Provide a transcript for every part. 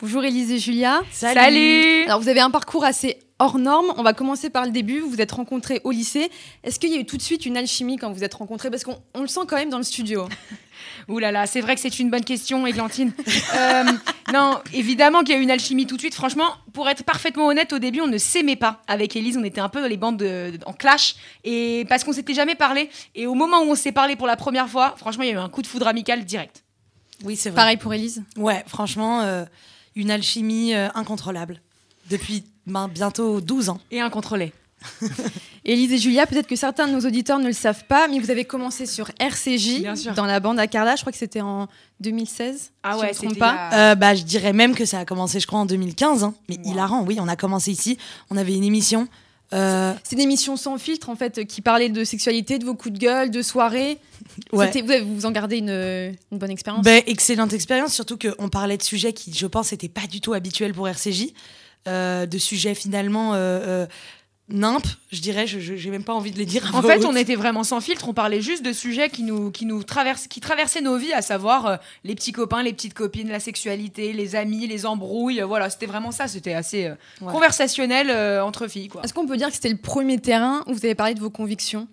Bonjour Élise et Julia. Salut. Alors vous avez un parcours assez hors norme. On va commencer par le début. Vous vous êtes rencontrés au lycée. Est-ce qu'il y a eu tout de suite une alchimie quand vous vous êtes rencontrés? Parce qu'on on le sent quand même dans le studio. Ouh là là, c'est vrai que c'est une bonne question, Églantine. Euh, non, évidemment qu'il y a eu une alchimie tout de suite. Franchement, pour être parfaitement honnête, au début, on ne s'aimait pas avec Élise. On était un peu dans les bandes de- en clash. Et parce qu'on s'était jamais parlé. Et au moment où on s'est parlé pour la première fois, franchement, il y a eu un coup de foudre amical direct. Oui, c'est vrai. Pareil pour Élise? Ouais, franchement, euh, une alchimie euh, incontrôlable. Depuis ben, bientôt 12 ans. Et incontrôlé. Élise et Julia, peut-être que certains de nos auditeurs ne le savent pas, mais vous avez commencé sur RCJ dans la bande à Carla. Je crois que c'était en 2016. Ah si ouais, je me trompe pas. Euh, bah, je dirais même que ça a commencé, je crois, en 2015. hein. Mais Wow. hilarant, oui, on a commencé ici. On avait une émission. Euh, C'est une émission sans filtre en fait qui parlait de sexualité, de vos coups de gueule, de soirée. ouais. Vous, vous en gardez une, une bonne expérience. Ben, excellente expérience, surtout qu'on parlait de sujets qui, je pense, n'étaient pas du tout habituels pour RCJ. Euh, de sujets finalement euh, euh, nimp, je dirais, je n'ai même pas envie de les dire. En fait, on était vraiment sans filtre. On parlait juste de sujets qui nous, qui nous traversent, qui traversaient nos vies, à savoir euh, les petits copains, les petites copines, la sexualité, les amis, les embrouilles. euh, Voilà, c'était vraiment ça. C'était assez euh, Ouais. conversationnel euh, entre filles. Est-ce qu'on peut dire que c'était le premier terrain où vous avez parlé de vos convictions?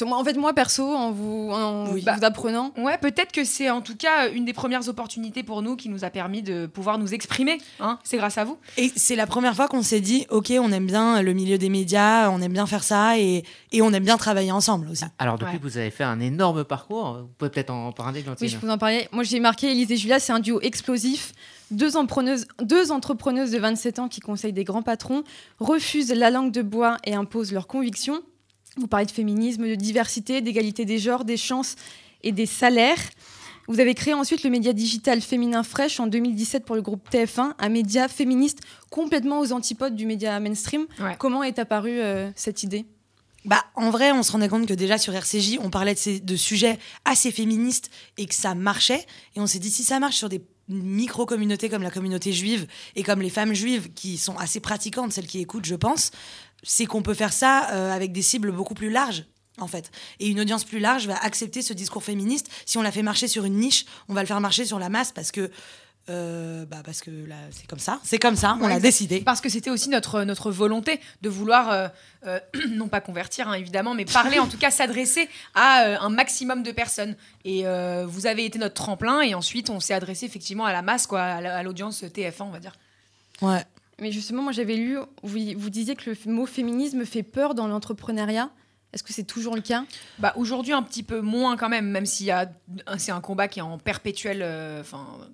En fait, moi perso, en vous, en Oui. vous apprenant, Ouais, peut-être que c'est en tout cas une des premières opportunités pour nous qui nous a permis de pouvoir nous exprimer. Hein c'est grâce à vous. Et c'est la première fois qu'on s'est dit, ok, on aime bien le milieu des médias, on aime bien faire ça et, et on aime bien travailler ensemble aussi. Alors depuis, Ouais. vous avez fait un énorme parcours. Vous pouvez peut-être en parler, Glantine. oui, je vous en parlais. Moi, j'ai marqué Élise et Julia, c'est un duo explosif. Deux, entrepreneuses- deux entrepreneuses de 27 ans qui conseillent des grands patrons, refusent la langue de bois et imposent leurs convictions. Vous parlez de féminisme, de diversité, d'égalité des genres, des chances et des salaires. Vous avez créé ensuite le média digital féminin Fresh en 2017 pour le groupe TF1, un média féministe complètement aux antipodes du média mainstream. Ouais. Comment est apparue euh, cette idée? Bah, en vrai, on se rendait compte que déjà sur RCJ, on parlait de, ces, de sujets assez féministes et que ça marchait. Et on s'est dit, si ça marche sur des micro-communautés comme la communauté juive et comme les femmes juives qui sont assez pratiquantes, celles qui écoutent, je pense, c'est qu'on peut faire ça euh, avec des cibles beaucoup plus larges. En fait. Et une audience plus large va accepter ce discours féministe. Si on l'a fait marcher sur une niche, on va le faire marcher sur la masse parce que, euh, bah parce que là, c'est comme ça. C'est comme ça, on Ouais, l'a décidé. Parce que c'était aussi notre, notre volonté de vouloir, euh, euh, non pas convertir hein, évidemment, mais parler, en tout cas s'adresser à un maximum de personnes. Et vous avez été notre tremplin et ensuite on s'est adressé effectivement à la masse, quoi, à l'audience TF1, on va dire. Ouais. Mais justement, moi j'avais lu, vous, disiez que le mot féminisme fait peur dans l'entrepreneuriat. Est-ce que c'est toujours le cas? Bah, Aujourd'hui, un petit peu moins quand même, même s'il y a, c'est un combat qui est en perpétuelle euh,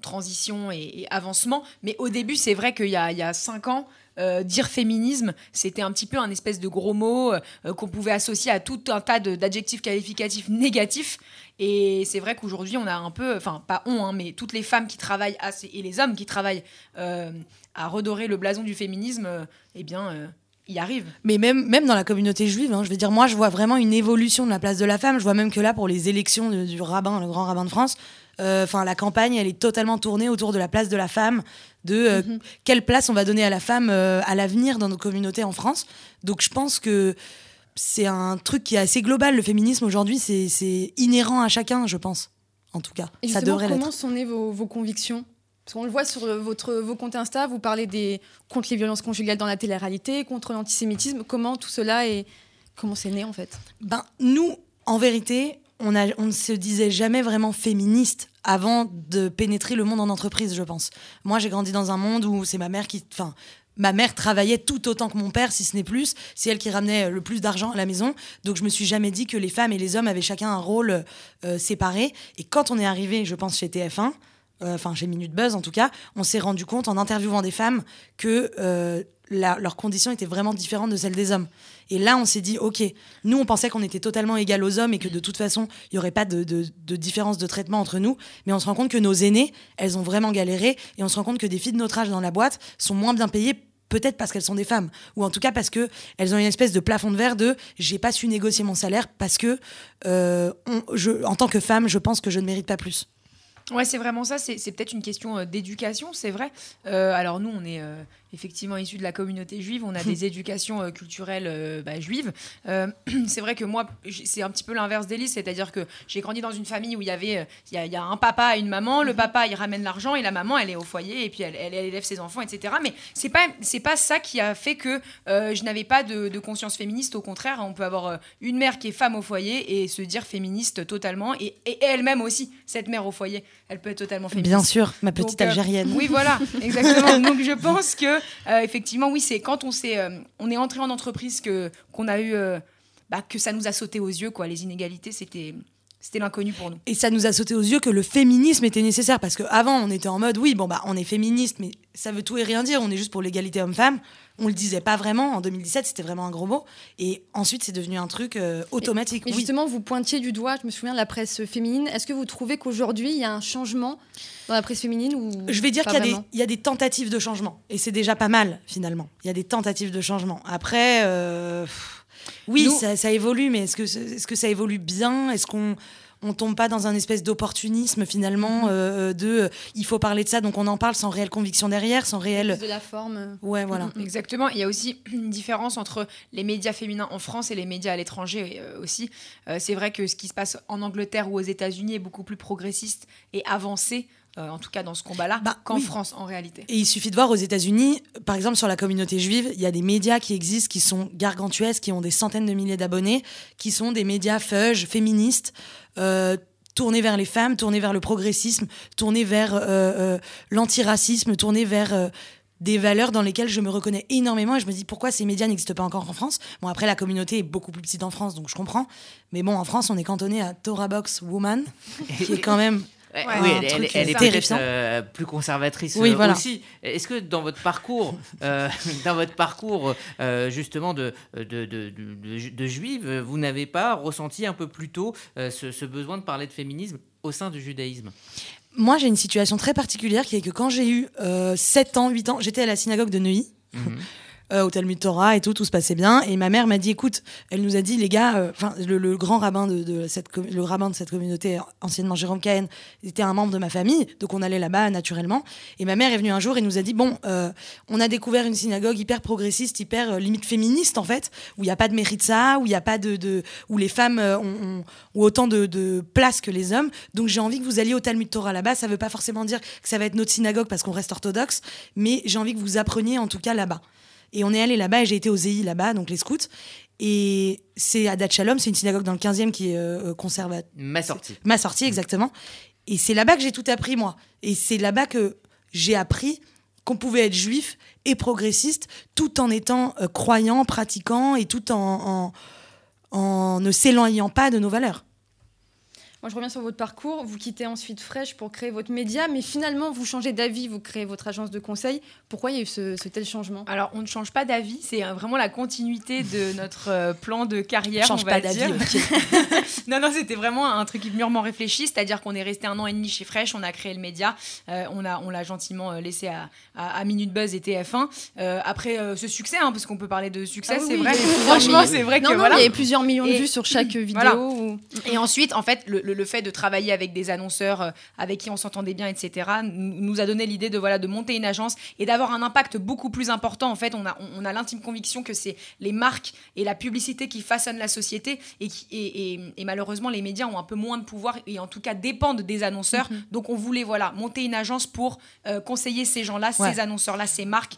transition et, avancement. Mais au début, c'est vrai qu'il y a, il cinq ans, euh, dire féminisme, c'était un petit peu un espèce de gros mot euh, qu'on pouvait associer à tout un tas d'adjectifs qualificatifs négatifs. Et c'est vrai qu'aujourd'hui, on a un peu, enfin, pas on, hein, mais toutes les femmes qui travaillent, à, et les hommes qui travaillent euh, à redorer le blason du féminisme, euh, eh bien, euh, y arrivent. Mais même, même dans la communauté juive, hein, je veux dire, moi, je vois vraiment une évolution de la place de la femme. Je vois même que là, pour les élections de- du rabbin, le grand rabbin de France, euh, enfin, la campagne, elle est totalement tournée autour de la place de la femme, de Mhm. quelle place on va donner à la femme à l'avenir dans nos communautés en France. Donc, je pense que c'est un truc qui est assez global. Le féminisme aujourd'hui, c'est inhérent à chacun, je pense. En tout cas, Et ça comment sont nées vos, vos convictions? Parce qu'on le voit sur euh, votre, vos comptes Insta, vous parlez des, contre les violences conjugales dans la télé-réalité, contre l'antisémitisme. Comment tout cela est. Comment c'est né en fait? Ben, nous, en vérité, on, a, on ne se disait jamais vraiment féministe avant de pénétrer le monde en entreprise, je pense. Moi, j'ai grandi dans un monde où c'est ma mère qui. Enfin, ma mère travaillait tout autant que mon père, si ce n'est plus. C'est elle qui ramenait le plus d'argent à la maison. Donc, je me suis jamais dit que les femmes et les hommes avaient chacun un rôle euh, séparé. Et quand on est arrivé, je pense, chez TF1, euh, enfin chez Minute Buzz en tout cas, on s'est rendu compte en interviewant des femmes que euh, leurs conditions étaient vraiment différentes de celles des hommes. Et là, on s'est dit, ok, nous, on pensait qu'on était totalement égal aux hommes et que de toute façon, il n'y aurait pas de- de différence de traitement entre nous. Mais on se rend compte que nos aînés, elles ont vraiment galéré. Et on se rend compte que des filles de notre âge dans la boîte sont moins bien payées. Peut-être parce qu'elles sont des femmes, ou en tout cas parce que elles ont une espèce de plafond de verre de j'ai pas su négocier mon salaire parce que euh, en tant que femme, je pense que je ne mérite pas plus. Ouais, c'est vraiment ça. C'est peut-être une question euh, d'éducation, c'est vrai. Euh, alors nous, on est effectivement issus de la communauté juive. On a des éducations euh, culturelles euh, bah, juives. Euh, c'est vrai que moi, c'est un petit peu l'inverse d'Élise, c'est-à-dire que j'ai grandi dans une famille où il y avait, il y, a- il y a un papa et une maman. Le papa, il ramène l'argent et la maman, elle est au foyer et puis elle, elle- elle élève ses enfants, etc. Mais c'est pas, c'est pas ça qui a fait que je n'avais pas de, de conscience féministe. Au contraire, on peut avoir une mère qui est femme au foyer et se dire féministe totalement, et, et elle-même aussi, cette mère au foyer, elle peut être totalement féministe. Bien sûr, ma petite Donc, euh, algérienne. Oui, voilà, exactement. Donc je pense que euh, effectivement, oui, c'est quand euh, on est entré en entreprise que qu'on a eu, euh, bah, que ça nous a sauté aux yeux, quoi. Les inégalités, c'était, c'était l'inconnu pour nous. Et ça nous a sauté aux yeux que le féminisme était nécessaire parce qu'avant on était en mode oui bon bah on est féministe mais ça veut tout et rien dire on est juste pour l'égalité homme-femme on le disait pas vraiment en 2017 c'était vraiment un gros mot et ensuite c'est devenu un truc euh, automatique Mais oui. justement, vous pointiez du doigt, je me souviens de la presse féminine. Est-ce que vous trouvez qu'aujourd'hui, il y a un changement dans la presse féminine ou Je vais dire qu'il y, a des- vraiment il y a des tentatives de changement et c'est déjà pas mal finalement. Il y a des tentatives de changement. Après, euh, pff, oui, Nous- ça, ça évolue, mais est-ce que, est-ce que ça évolue bien? Est-ce qu'on on tombe pas dans un espèce d'opportunisme finalement euh, de euh, il faut parler de ça donc on en parle sans réelle conviction derrière, sans réelle. De la forme. Ouais, voilà. Exactement. Il y a aussi une différence entre les médias féminins en France et les médias à l'étranger euh, aussi. Euh, c'est vrai que ce qui se passe en Angleterre ou aux États-Unis est beaucoup plus progressiste et avancé, euh, en tout cas dans ce combat-là, Bah, qu'en oui. France en réalité. Et il suffit de voir aux États-Unis, par exemple sur la communauté juive, il y a des médias qui existent, qui sont gargantuesques, qui ont des centaines de milliers d'abonnés, qui sont des médias feuges, féministes, euh, tournés vers les femmes, tournés vers le progressisme, tournés vers euh, euh, l'antiracisme, tournés vers euh, des valeurs dans lesquelles je me reconnais énormément et je me dis pourquoi ces médias n'existent pas encore en France. Bon après la communauté est beaucoup plus petite en France donc je comprends, mais bon en France on est cantonné à Torah Box Woman qui est quand même Ouais, oui, elle, elle- elle est terrifiant. euh, plus conservatrice Oui, euh, voilà. aussi. Est-ce que dans votre parcours, euh, dans votre parcours euh, justement de, de, de, de, de- de juive, vous n'avez pas ressenti un peu plus tôt ce, ce besoin de parler de féminisme au sein du judaïsme? Moi, j'ai une situation très particulière qui est que quand j'ai eu euh, 7 ans, 8 ans, j'étais à la synagogue de Neuilly, Mhm. Euh, au Talmud Torah et tout, tout se passait bien. Et ma mère m'a dit écoute, elle nous a dit, les gars, euh, enfin, le, grand rabbin de, cette, le rabbin de cette communauté, anciennement Jérôme Cahen, était un membre de ma famille, donc on allait là-bas naturellement. Et ma mère est venue un jour et nous a dit bon, euh, on a découvert une synagogue hyper progressiste, hyper euh, limite féministe en fait, où il n'y a pas de méritza, où il a pas de, où les femmes euh, ont, autant de, place que les hommes. Donc j'ai envie que vous alliez au Talmud Torah là-bas. Ça veut pas forcément dire que ça va être notre synagogue parce qu'on reste orthodoxe, mais j'ai envie que vous appreniez en tout cas là-bas. Et on est allé là-bas et j'ai été aux EI là-bas, donc les scouts. Et c'est à Dat Shalom, c'est une synagogue dans le 15e qui est euh, conservatrice. Ma sortie. Ma sortie, exactement. Et c'est là-bas que j'ai tout appris, moi. Et c'est là-bas que j'ai appris qu'on pouvait être juif et progressiste tout en étant euh, croyant, pratiquant et tout en, en, en ne s'éloignant pas de nos valeurs. Moi, je reviens sur votre parcours. Vous quittez ensuite Fresh pour créer votre média, mais finalement, vous changez d'avis, vous créez votre agence de conseil. Pourquoi il y a eu ce, ce tel changement? Alors, on ne change pas d'avis, c'est euh, vraiment la continuité de notre euh, plan de carrière. Change on va pas d'avis, non, non, c'était vraiment un truc mûrement réfléchi, c'est-à-dire qu'on est resté un an et demi chez Fresh, on a créé le média, euh, on l'a on l'a gentiment euh, laissé à, à, à Minute Buzz et TF1. Euh, après euh, ce succès, hein, parce qu'on peut parler de succès, Ah c'est oui, vrai. il y a eu plusieurs Franchement, c'est vrai Non, que non, voilà. il y avait plusieurs millions de Et- vues sur chaque vidéo. Voilà. ou- Et ensuite, en fait, le, le- le fait de travailler avec des annonceurs euh, avec qui on s'entendait bien, etc., nous a donné l'idée de voilà de monter une agence et d'avoir un impact beaucoup plus important. En fait, on a, on, a l'intime conviction que c'est les marques et la publicité qui façonnent la société et, qui, et, et- et malheureusement, les médias ont un peu moins de pouvoir et en tout cas dépendent des annonceurs. Donc, on voulait voilà monter une agence pour euh, conseiller ces gens-là, Ouais. ces annonceurs-là, ces marques,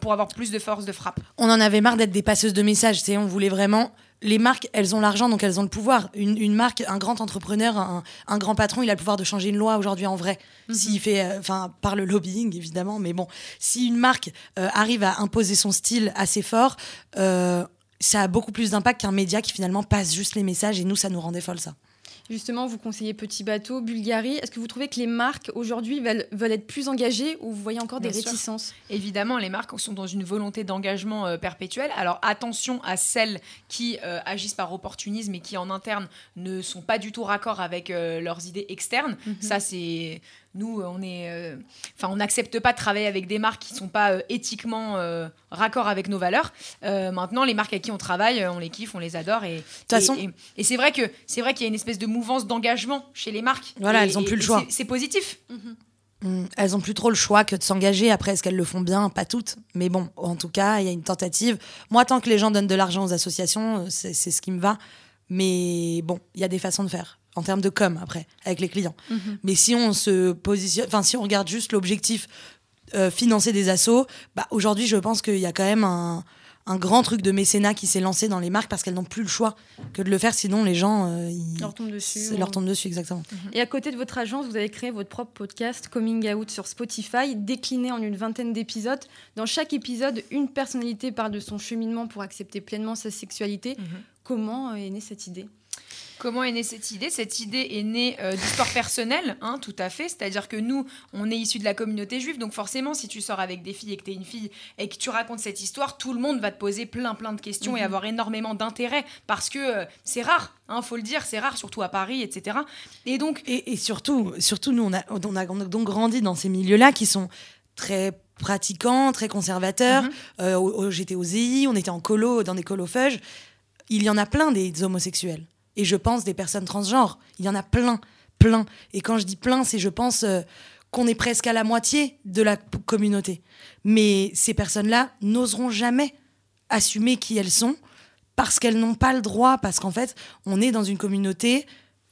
pour avoir plus de force de frappe. on en avait marre d'être des passeuses de messages. on voulait vraiment. Les marques, elles ont l'argent, donc elles ont le pouvoir. Une, une marque, un grand entrepreneur, un, un grand patron, il a le pouvoir de changer une loi aujourd'hui en vrai. S'il fait, euh, enfin, par le lobbying évidemment, mais bon, si une marque euh, arrive à imposer son style assez fort, euh, ça a beaucoup plus d'impact qu'un média qui finalement passe juste les messages. Et nous, ça nous rendait folle ça. Justement, vous conseillez Petit Bateau, Bulgarie. Est-ce que vous trouvez que les marques aujourd'hui veulent, veulent être plus engagées ou vous voyez encore des sûr. réticences? Évidemment, les marques sont dans une volonté d'engagement euh, perpétuel. Alors attention à celles qui euh, agissent par opportunisme et qui en interne ne sont pas du tout raccord avec euh, leurs idées externes. Ça, c'est nous, on est, euh, enfin, on n'accepte pas de travailler avec des marques qui sont pas euh, éthiquement euh, raccord avec nos valeurs. maintenant, les marques avec qui on travaille, on les kiffe, on les adore et, façon- et, et c'est vrai que c'est vrai qu'il y a une espèce de mouvance d'engagement chez les marques. Voilà, elles ont et- plus le choix. c'est- positif. Mm, Elles ont plus trop le choix que de s'engager. Après, est-ce qu'elles le font bien? Pas toutes. Mais bon, en tout cas, il y a une tentative. Moi, tant que les gens donnent de l'argent aux associations, euh, c'est ce qui me va. Mais bon, il y a des façons de faire. En termes de com, après, avec les clients. Mais si on se positionne, enfin, si on regarde juste l'objectif euh, financer des assos, bah, aujourd'hui, je pense qu'il y a quand même un, un grand truc de mécénat qui s'est lancé dans les marques parce qu'elles n'ont plus le choix que de le faire. Sinon, les gens, euh, ils Leur tombe dessus, leur tombent dessus, exactement. Et à côté de votre agence, vous avez créé votre propre podcast Coming Out sur Spotify, décliné en une vingtaine d'épisodes. Dans chaque épisode, une personnalité parle de son cheminement pour accepter pleinement sa sexualité. Comment est née cette idée? Comment est née cette idée Cette idée est née euh, d'histoires personnelles, hein, tout à fait. C'est-à-dire que nous, on est issus de la communauté juive, donc forcément, si tu sors avec des filles et que tu es une fille et que tu racontes cette histoire, tout le monde va te poser plein, plein de questions et avoir énormément d'intérêt parce que euh, c'est rare, hein, faut le dire, c'est rare, surtout à Paris, etc. Et donc, Et, et surtout, surtout, nous, on a, on a donc grandi dans ces milieux-là qui sont très pratiquants, très conservateurs. Mhm. Euh, J'étais au ZI, on était en colo, dans des colofeuges. Il y en a plein des homosexuels. Et je pense des personnes transgenres. Il y en a plein, plein. Et quand je dis plein, c'est je pense euh, qu'on est presque à la moitié de la communauté. Mais ces personnes-là n'oseront jamais assumer qui elles sont parce qu'elles n'ont pas le droit, parce qu'en fait, on est dans une communauté,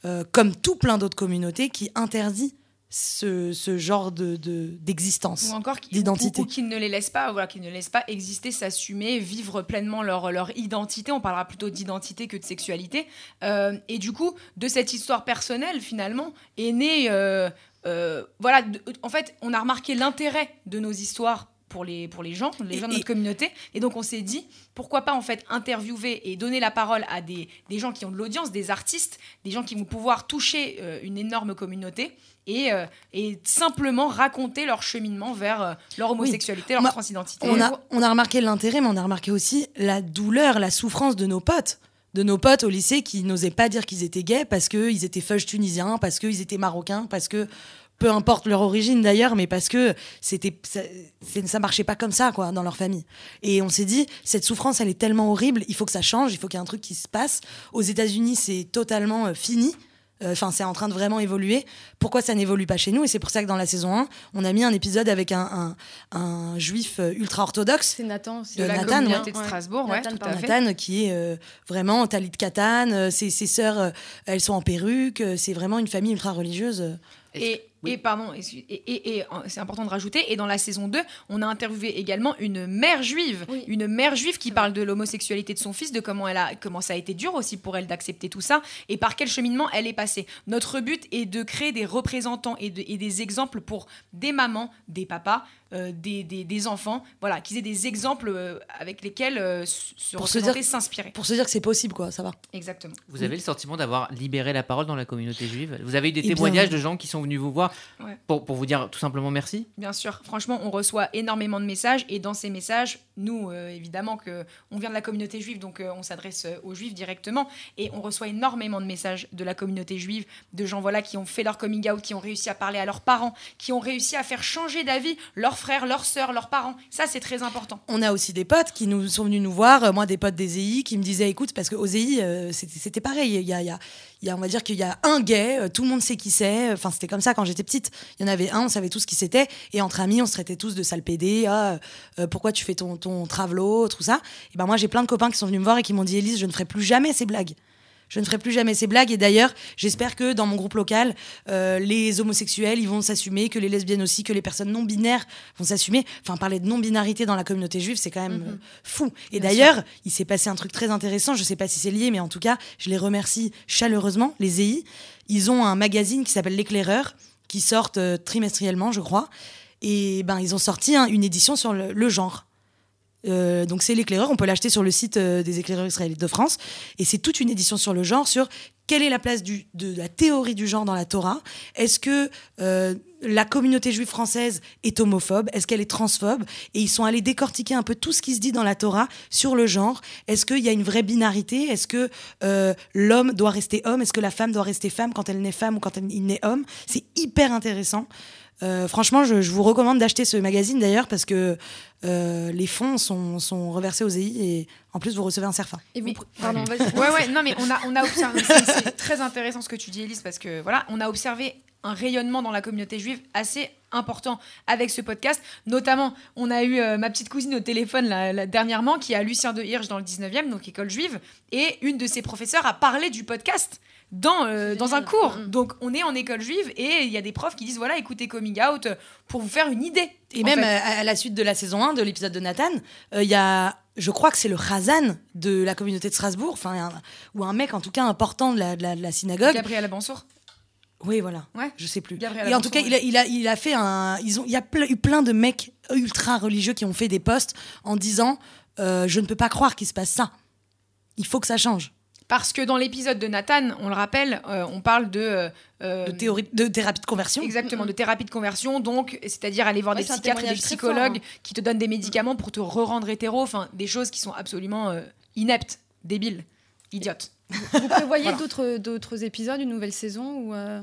euh, comme tout plein d'autres communautés, qui interdit ce, ce genre de- de- d'existence. ou encore d'identité. ou, ou qui ne les laissent pas, voilà, qui ne laissent pas exister, s'assumer, vivre pleinement leur, leur identité. On parlera plutôt d'identité que de sexualité. Euh, et du coup, de cette histoire personnelle, finalement, est née. euh, euh, voilà, de- en fait, on a remarqué l'intérêt de nos histoires pour les, pour les gens, les Et- gens de et- notre communauté. Et donc, on s'est dit, pourquoi pas en fait interviewer et donner la parole à des, des gens qui ont de l'audience, des artistes, des gens qui vont pouvoir toucher euh, une énorme communauté et, euh, et simplement raconter leur cheminement vers euh, leur homosexualité, leur Bah, transidentité. On a, on a remarqué l'intérêt, mais on a remarqué aussi la douleur, la souffrance de nos potes. De nos potes au lycée qui n'osaient pas dire qu'ils étaient gays parce qu'ils étaient fudge tunisiens, parce qu'ils étaient marocains, parce que peu importe leur origine d'ailleurs, mais parce que c'était ça, c'est- ça marchait pas comme ça quoi dans leur famille. Et on s'est dit cette souffrance elle est tellement horrible, il faut que ça change, il faut qu'il y ait un truc qui se passe. Aux États-Unis c'est totalement euh, fini. Euh, Enfin, c'est en train de vraiment évoluer. Pourquoi ça n'évolue pas chez nous? Et c'est pour ça que dans la saison 1, on a mis un épisode avec un, un, un juif euh, ultra orthodoxe C'est Nathan aussi. de de la Nathan, communauté de. Strasbourg, ouais, Nathan tout par à fait. Nathan qui est euh, vraiment Talit Katan, euh, ses, ses sœurs, elles sont en perruque, c'est vraiment une famille ultra religieuse. Et, pardon, et, et- et, c'est important de rajouter, et dans la saison 2, on a interviewé également une mère juive, Oui. une mère juive qui parle de l'homosexualité de son fils, de comment, elle a, comment ça a été dur aussi pour elle d'accepter tout ça, et par quel cheminement elle est passée. Notre but est de créer des représentants et, de- et des exemples pour des mamans, des papas, des, des- des enfants, voilà, qu'ils aient des exemples euh, avec lesquels euh, se Pour se dire- s'inspirer. Pour se dire que c'est possible, quoi, ça va. Exactement. Vous avez le sentiment d'avoir libéré la parole dans la communauté juive? Vous avez eu des Eh bien- témoignages de gens qui sont venus vous voir Ouais. pour, pour vous dire tout simplement merci? Bien sûr, franchement, on reçoit énormément de messages et dans ces messages, nous, euh, évidemment, que on vient de la communauté juive, donc euh, on s'adresse euh, aux juifs directement et on reçoit énormément de messages de la communauté juive, de gens voilà qui ont fait leur coming out, qui ont réussi à parler à leurs parents, qui ont réussi à faire changer d'avis leurs frères, leurs sœurs, leurs parents. Ça, c'est très important. On a aussi des potes qui nous sont venus nous voir, euh, moi des potes des EI qui me disaient écoute, parce qu'aux EI, euh, c'était pareil, il y a, y a- y a- on va dire qu'il y a un gay, euh, tout le monde sait qui c'est, enfin c'était comme ça quand j'étais petite, il y en avait un, on savait tous qui c'était, et entre amis, on se traitait tous de sale ah, pourquoi tu fais ton, ton tout ça. Et ben moi j'ai plein de copains qui sont venus me voir et qui m'ont dit Élise, je ne ferai plus jamais ces blagues. Je ne ferai plus jamais ces blagues. Et d'ailleurs, j'espère que dans mon groupe local, euh, les homosexuels, ils vont s'assumer, que les lesbiennes aussi, que les personnes non binaires vont s'assumer. Enfin, parler de non-binarité dans la communauté juive, c'est quand même euh, fou. Et d'ailleurs, il s'est passé un truc très intéressant. Je sais pas si c'est lié, mais en tout cas, je les remercie chaleureusement. Les EI, ils ont un magazine qui s'appelle L'éclaireur, qui sort euh, trimestriellement, je crois. Et ben, ils ont sorti hein, une édition sur le, le genre. Euh, donc c'est l'éclaireur, on peut l'acheter sur le site euh, des éclaireurs israélites de France. Et c'est toute une édition sur le genre, sur quelle est la place de la théorie du genre dans la Torah. Est-ce que euh, la communauté juive française est homophobe? Est-ce qu'elle est transphobe? Et ils sont allés décortiquer un peu tout ce qui se dit dans la Torah sur le genre. Est-ce qu'il y a une vraie binarité? Est-ce que l'homme doit rester homme? Est-ce que la femme doit rester femme quand elle naît femme ou quand elle, il naît homme? C'est hyper intéressant. Euh, franchement, je, je vous recommande d'acheter ce magazine d'ailleurs parce que euh, les fonds sont, sont reversés aux EI et en plus vous recevez un CERFA. Et vous, Mais- pardon, vas-y. Ouais, ouais, non, mais on a, on a observé. C'est très intéressant ce que tu dis, Elise, parce que voilà, on a observé un rayonnement dans la communauté juive assez important avec ce podcast. Notamment, on a eu euh, ma petite cousine au téléphone là, là, dernièrement qui a Lucien de Hirsch dans le 19e, donc école juive, et une de ses professeurs a parlé du podcast. Dans, euh, dans un cours. Mhm. Donc, on est en école juive et il y a des profs qui disent voilà, écoutez Coming Out pour vous faire une idée. Et même fait. euh, à, la suite de la saison 1 de l'épisode de Nathan, euh, il y a, je crois que c'est le Khazan de la communauté de Strasbourg, enfin, ou un mec en tout cas important de la, de la, de la synagogue. Gabriel Abansour. Oui, voilà. Ouais. Je sais plus. Gabriel Et en tout cas, il a, il, a, il a fait un. Ils ont, il y a ple- eu plein de mecs ultra religieux qui ont fait des posts en disant euh, Je ne peux pas croire qu'il se passe ça. Il faut que ça change. Parce que dans l'épisode de Nathan, on le rappelle, euh, on parle de. euh, euh, De, théorie, de thérapie de conversion. Exactement, de thérapie de conversion, donc c'est-à-dire aller voir Ouais, des psychiatres et des psychologues fort, qui te donnent des médicaments pour te re-rendre hétéro, enfin des choses qui sont absolument euh, ineptes, débiles, idiotes. Vous prévoyez Voilà. d'autres, d'autres épisodes, une nouvelle saison ou euh,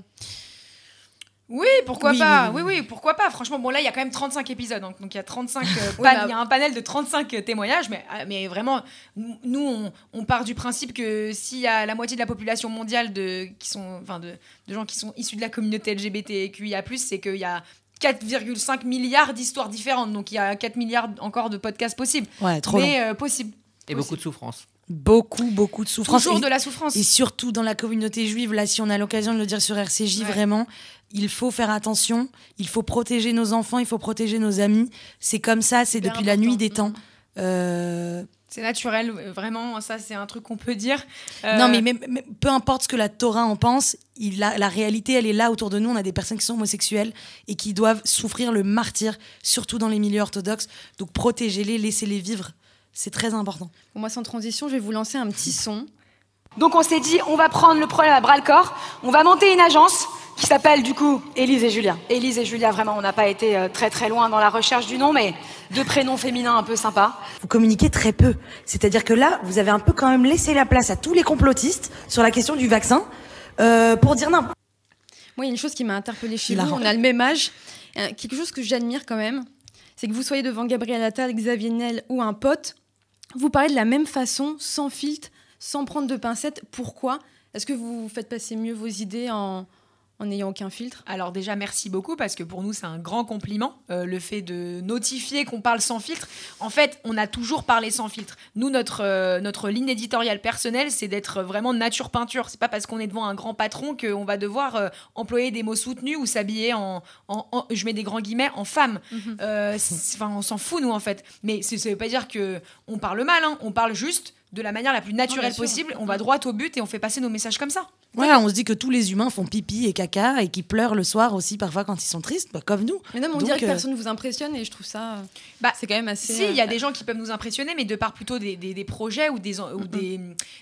Oui, pourquoi Oui, pas. oui, oui oui, oui, pourquoi pas. Franchement, bon là, il y a quand même 35 épisodes, donc donc il y a 35 euh, bah- il y a un panel de 35 témoignages, mais, euh, mais vraiment, nous, on, on part du principe que s'il y a la moitié de la population mondiale de, qui sont, enfin de, de gens qui sont issus de la communauté LGBTQIA+, c'est qu'il y a 4,5 milliards d'histoires différentes, donc il y a 4 milliards encore de podcasts possibles. Ouais, trop mais euh, possible. Et beaucoup de souffrance. Beaucoup, beaucoup de souffrance. Toujours Et- de la souffrance. Et surtout dans la communauté juive, là, si on a l'occasion de le dire sur RCJ, Ouais. vraiment, il faut faire attention. Il faut protéger nos enfants, il faut protéger nos amis. C'est comme ça, c'est depuis la nuit des temps. Euh, C'est naturel, euh, vraiment, ça c'est un truc qu'on peut dire. Euh, Non, mais, même- même- peu importe ce que la Torah en pense, il a, la réalité, elle est là autour de nous. On a des personnes qui sont homosexuelles et qui doivent souffrir le martyr, surtout dans les milieux orthodoxes. Donc protégez-les, laissez-les vivre. C'est très important. Pour moi, sans transition, je vais vous lancer un petit son. Donc on s'est dit, on va prendre le problème à bras le corps, on va monter une agence qui s'appelle du coup Élise et Julia. Élise et Julia, vraiment, on n'a pas été euh, très très loin dans la recherche du nom, mais deux prénoms féminins un peu sympas. vous communiquez très peu. C'est-à-dire que là, vous avez un peu quand même laissé la place à tous les complotistes sur la question du vaccin euh, pour dire non. Moi, il y a une chose qui m'a interpellée chez vous. On a le même âge. Euh, quelque chose que j'admire quand même, c'est que vous soyez devant Gabriel Attal, Xavier Niel ou un pote, vous parlez de la même façon, sans filtre, sans prendre de pincettes. Pourquoi? Est-ce que vous faites passer mieux vos idées en en n'ayant aucun filtre Alors déjà, merci beaucoup parce que pour nous, c'est un grand compliment, euh, le fait de notifier qu'on parle sans filtre. En fait, on a toujours parlé sans filtre. Nous, notre, euh, notre ligne éditoriale personnelle, c'est d'être vraiment nature peinture. C'est pas parce qu'on est devant un grand patron qu'on va devoir euh, employer des mots soutenus ou s'habiller en, en- en- je mets des grands guillemets, en femme. C'est- Enfin, on s'en fout, nous, en fait. Mais ça veut pas dire que on parle mal, hein. on parle juste de la manière la plus naturelle possible. On va droit au but et on fait passer nos messages comme ça. Voilà, on se dit que tous les humains font pipi et caca et qui pleurent le soir aussi parfois quand ils sont tristes, bah, comme nous. Mais non, mais on Donc, dirait que euh, personne ne vous impressionne et je trouve ça. euh, Bah, c'est quand même assez. Si, il y a euh, des gens qui peuvent nous impressionner, mais de par plutôt des, des- des projets ou des, en- ou des,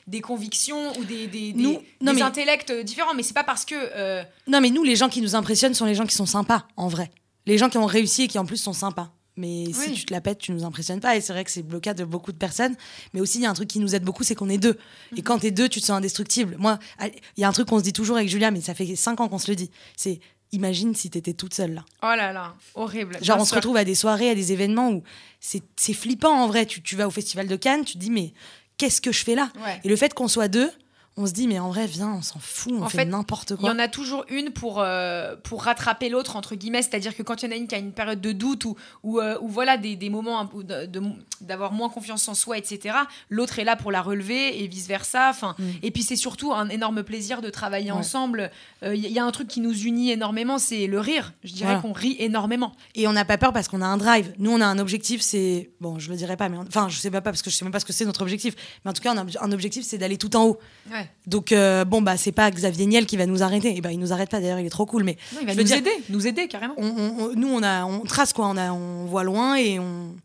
des convictions ou des, des, des- Nous- non, des mais- intellects différents. Mais c'est pas parce que. euh, Non, mais nous, les gens qui nous impressionnent sont les gens qui sont sympas, en vrai. Les gens qui ont réussi et qui en plus sont sympas. Mais si tu te la pètes, tu nous impressionnes pas. Et c'est vrai que c'est le cas de beaucoup de personnes. Mais aussi, il y a un truc qui nous aide beaucoup, c'est qu'on est deux. Et quand t'es deux, tu te sens indestructible. Moi, il y a un truc qu'on se dit toujours avec Julia, mais ça fait cinq ans qu'on se le dit. C'est imagine si t'étais toute seule là. Oh là là, horrible. Genre, Bien on se retrouve à des soirées, à des événements où c'est c'est flippant en vrai. Tu, tu vas au festival de Cannes, tu te dis, mais qu'est-ce que je fais là? Ouais. Et le fait qu'on soit deux, on se dit, mais en vrai, viens, on s'en fout, on En fait, fait, n'importe Il y quoi. en a toujours une pour, euh, pour rattraper l'autre, entre guillemets. C'est-à-dire que quand il y en a une qui a une période de doute ou, ou, euh, ou voilà, des, des moments peu de- de- d'avoir moins confiance en soi, etc., l'autre est là pour la relever et vice-versa. Enfin, Et puis c'est surtout un énorme plaisir de travailler Mm. Ouais. ensemble. Euh, Il y, y a un truc qui nous unit énormément, c'est le rire. Je dirais Voilà. qu'on rit énormément. Et on n'a pas peur parce qu'on a un drive. Nous, on a un objectif, c'est. Bon, je le dirai pas, mais. on- Enfin, je sais pas parce que je sais même pas ce que c'est notre objectif. Mais en tout cas, on a un objectif, c'est d'aller tout en haut. Ouais. Donc, euh, bon, bah, c'est pas Xavier Niel qui va nous arrêter. Et ben, il nous arrête pas d'ailleurs, il est trop cool. Mais Non, il va Je veux nous dire- aider, nous aider carrément. on, on- on- nous, on, a, on trace quoi. On, a, on voit loin et on,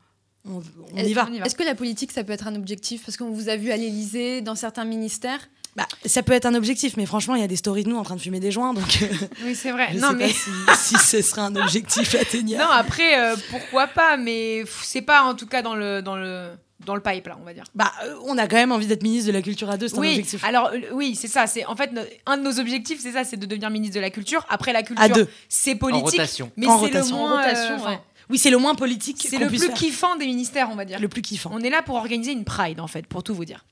on, on y va. Est-ce que la politique, ça peut être un objectif? Parce qu'on vous a vu à l'Élysée, dans certains ministères. Bah, ça peut être un objectif, mais franchement, il y a des stories de nous en train de fumer des joints, donc euh, Oui, c'est vrai. je non, sais mais. pas si, si ce serait un objectif atteignable. Non, après, euh, pourquoi pas, mais c'est pas en tout cas dans le, dans le, dans le pipe, là, on va dire. Bah, euh, on a quand même envie d'être ministre de la culture à deux, c'est un Oui, objectif. alors euh, oui, c'est ça. C'est en fait no- un de nos objectifs, c'est ça, c'est de devenir ministre de la culture. Après la culture, À deux. c'est En politique, rotation. mais En c'est le rotation. moins, En rotation, euh, ouais. Oui, c'est le moins politique. c'est le plus faire. kiffant des ministères, on va dire. Le plus kiffant. On est là pour organiser une pride en fait, pour tout vous dire.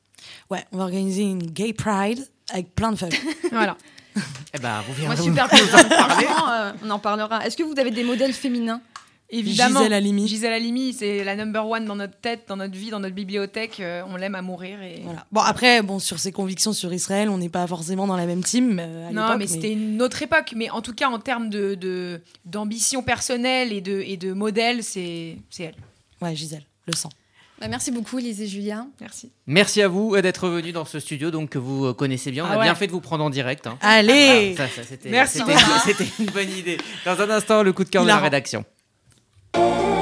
Ouais, on va organiser une gay pride avec plein de femmes. Voilà. Eh ben, vous Moi, viendrez super Franchement, euh, on en parlera. Est-ce que vous avez des modèles féminins? Évidemment. Gisèle Halimi. Gisèle Halimi, c'est la number one dans notre tête, dans notre vie, dans notre bibliothèque. euh, on l'aime à mourir. Et... Voilà. Bon, après, bon, sur ses convictions sur Israël, on n'est pas forcément dans la même team. euh, à Non, mais c'était une autre époque. Mais en tout cas, en termes de de- d'ambition personnelle et de, et de modèle, c'est c'est elle. Ouais, Gisèle, le sang. Bah, Merci beaucoup, Élise et Julien. Merci. Merci à vous euh, d'être venus dans ce studio donc que vous connaissez bien. On Ah a ouais. bien fait de vous prendre en direct. hein. Allez Ça, ça, Merci. c'était- c'était une bonne idée. Dans un instant, le coup de cœur de la rédaction. end.